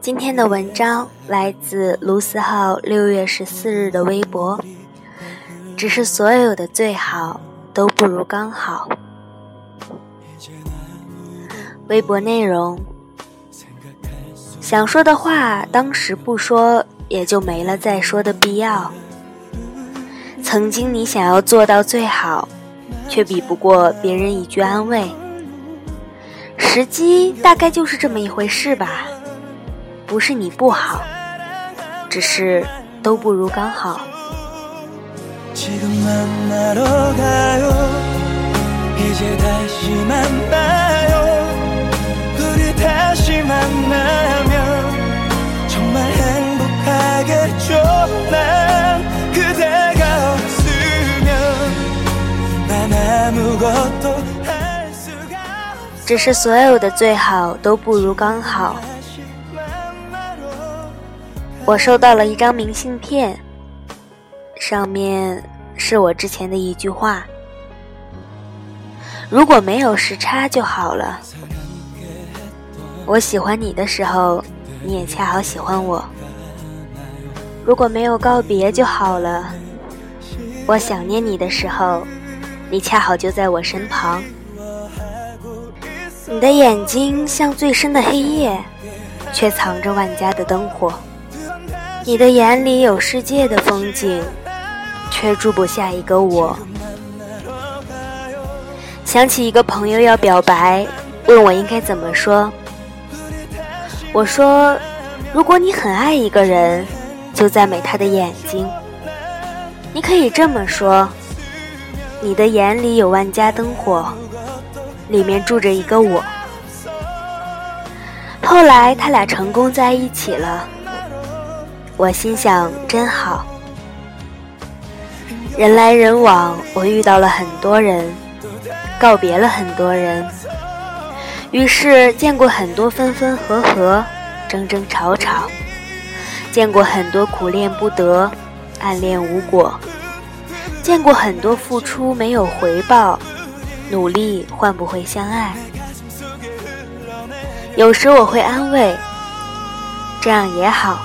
今天的文章来自卢思浩六月十四日的微博。只是所有的最好都不如刚好。微博内容：想说的话当时不说，也就没了再说的必要。曾经你想要做到最好，却比不过别人一句安慰。时机大概就是这么一回事吧。不是你不好，只是都不如刚好。只是所有的最好都不如刚好。我收到了一张明信片，上面是我之前的一句话：“如果没有时差就好了。”我喜欢你的时候，你也恰好喜欢我。如果没有告别就好了。我想念你的时候，你恰好就在我身旁。你的眼睛像最深的黑夜，却藏着万家的灯火。你的眼里有世界的风景，却住不下一个我。想起一个朋友要表白，问我应该怎么说。我说：如果你很爱一个人，就赞美他的眼睛。你可以这么说：你的眼里有万家灯火，里面住着一个我。后来他俩成功在一起了。我心想真好，人来人往，我遇到了很多人，告别了很多人，于是见过很多分分合合，争争吵吵，见过很多苦恋不得，暗恋无果，见过很多付出没有回报，努力换不回相爱。有时我会安慰，这样也好。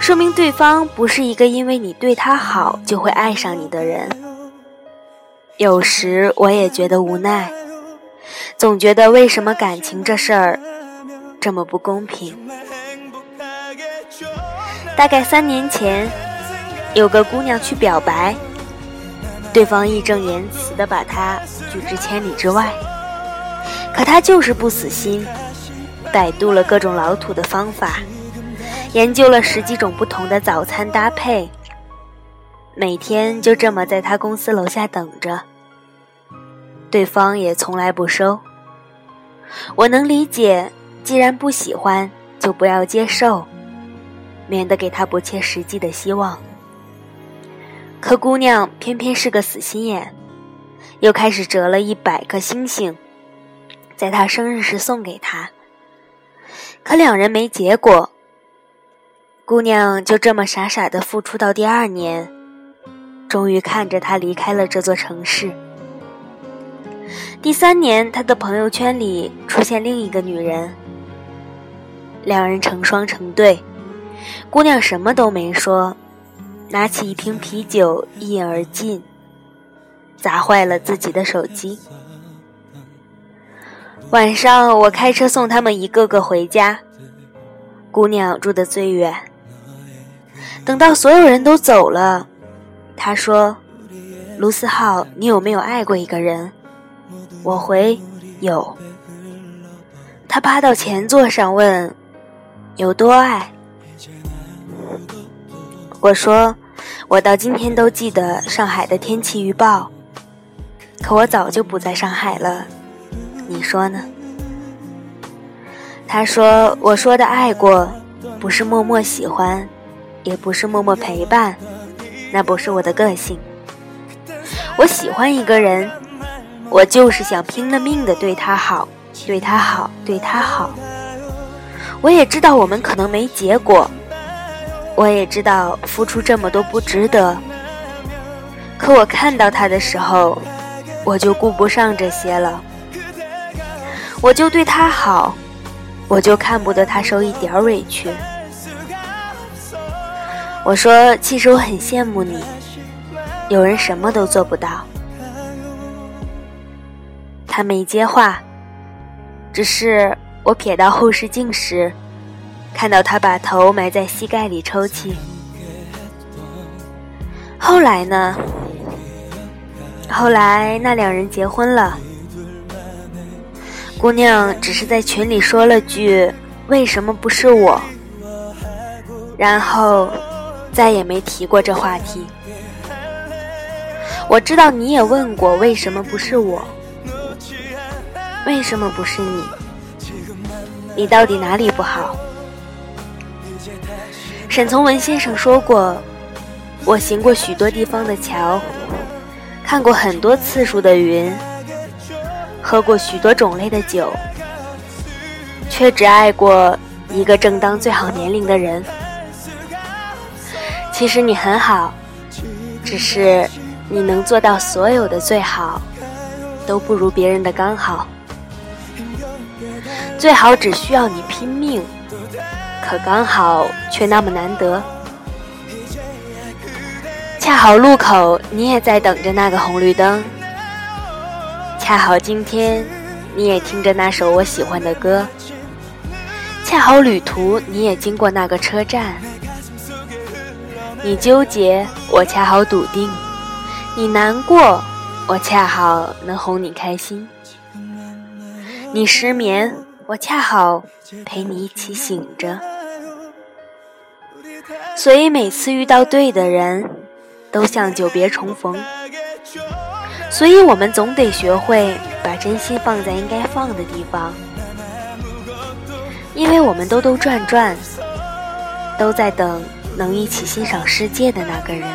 说明对方不是一个因为你对他好就会爱上你的人。有时我也觉得无奈，总觉得为什么感情这事儿这么不公平。大概三年前，有个姑娘去表白，对方义正言辞地把他拒之千里之外，可他就是不死心，百度了各种老土的方法。研究了十几种不同的早餐搭配，每天就这么在他公司楼下等着。对方也从来不收。我能理解，既然不喜欢，就不要接受，免得给他不切实际的希望。可姑娘偏偏是个死心眼，又开始折了一百颗星星，在他生日时送给他。可两人没结果。姑娘就这么傻傻的付出到第二年，终于看着他离开了这座城市。第三年，他的朋友圈里出现另一个女人，两人成双成对。姑娘什么都没说，拿起一瓶啤酒一饮而尽，砸坏了自己的手机。晚上，我开车送他们一个个回家，姑娘住的最远。等到所有人都走了，他说：“卢思浩，你有没有爱过一个人？”我回：“有。”他趴到前座上问：“有多爱？”我说：“我到今天都记得上海的天气预报，可我早就不在上海了，你说呢？”他说：“我说的爱过，不是默默喜欢。”也不是默默陪伴，那不是我的个性。我喜欢一个人，我就是想拼了命的对他好，对他好，对他好。我也知道我们可能没结果，我也知道付出这么多不值得。可我看到他的时候，我就顾不上这些了，我就对他好，我就看不得他受一点委屈。我说，其实我很羡慕你，有人什么都做不到。他没接话，只是我瞥到后视镜时，看到他把头埋在膝盖里抽泣。后来呢？后来那两人结婚了，姑娘只是在群里说了句“为什么不是我”，然后再也没提过这话题。我知道你也问过为什么不是我，为什么不是你？你到底哪里不好？沈从文先生说过：“我行过许多地方的桥。”看过很多次数的云，喝过许多种类的酒，却只爱过一个正当最好年龄的人。其实你很好，只是你能做到所有的最好，都不如别人的刚好。最好只需要你拼命，可刚好却那么难得。恰好路口，你也在等着那个红绿灯。恰好今天，你也听着那首我喜欢的歌。恰好旅途，你也经过那个车站。你纠结，我恰好笃定；你难过，我恰好能哄你开心。你失眠，我恰好陪你一起醒着。所以每次遇到对的人。都像久别重逢，所以我们总得学会把真心放在应该放的地方，因为我们兜兜转转，都在等能一起欣赏世界的那个人。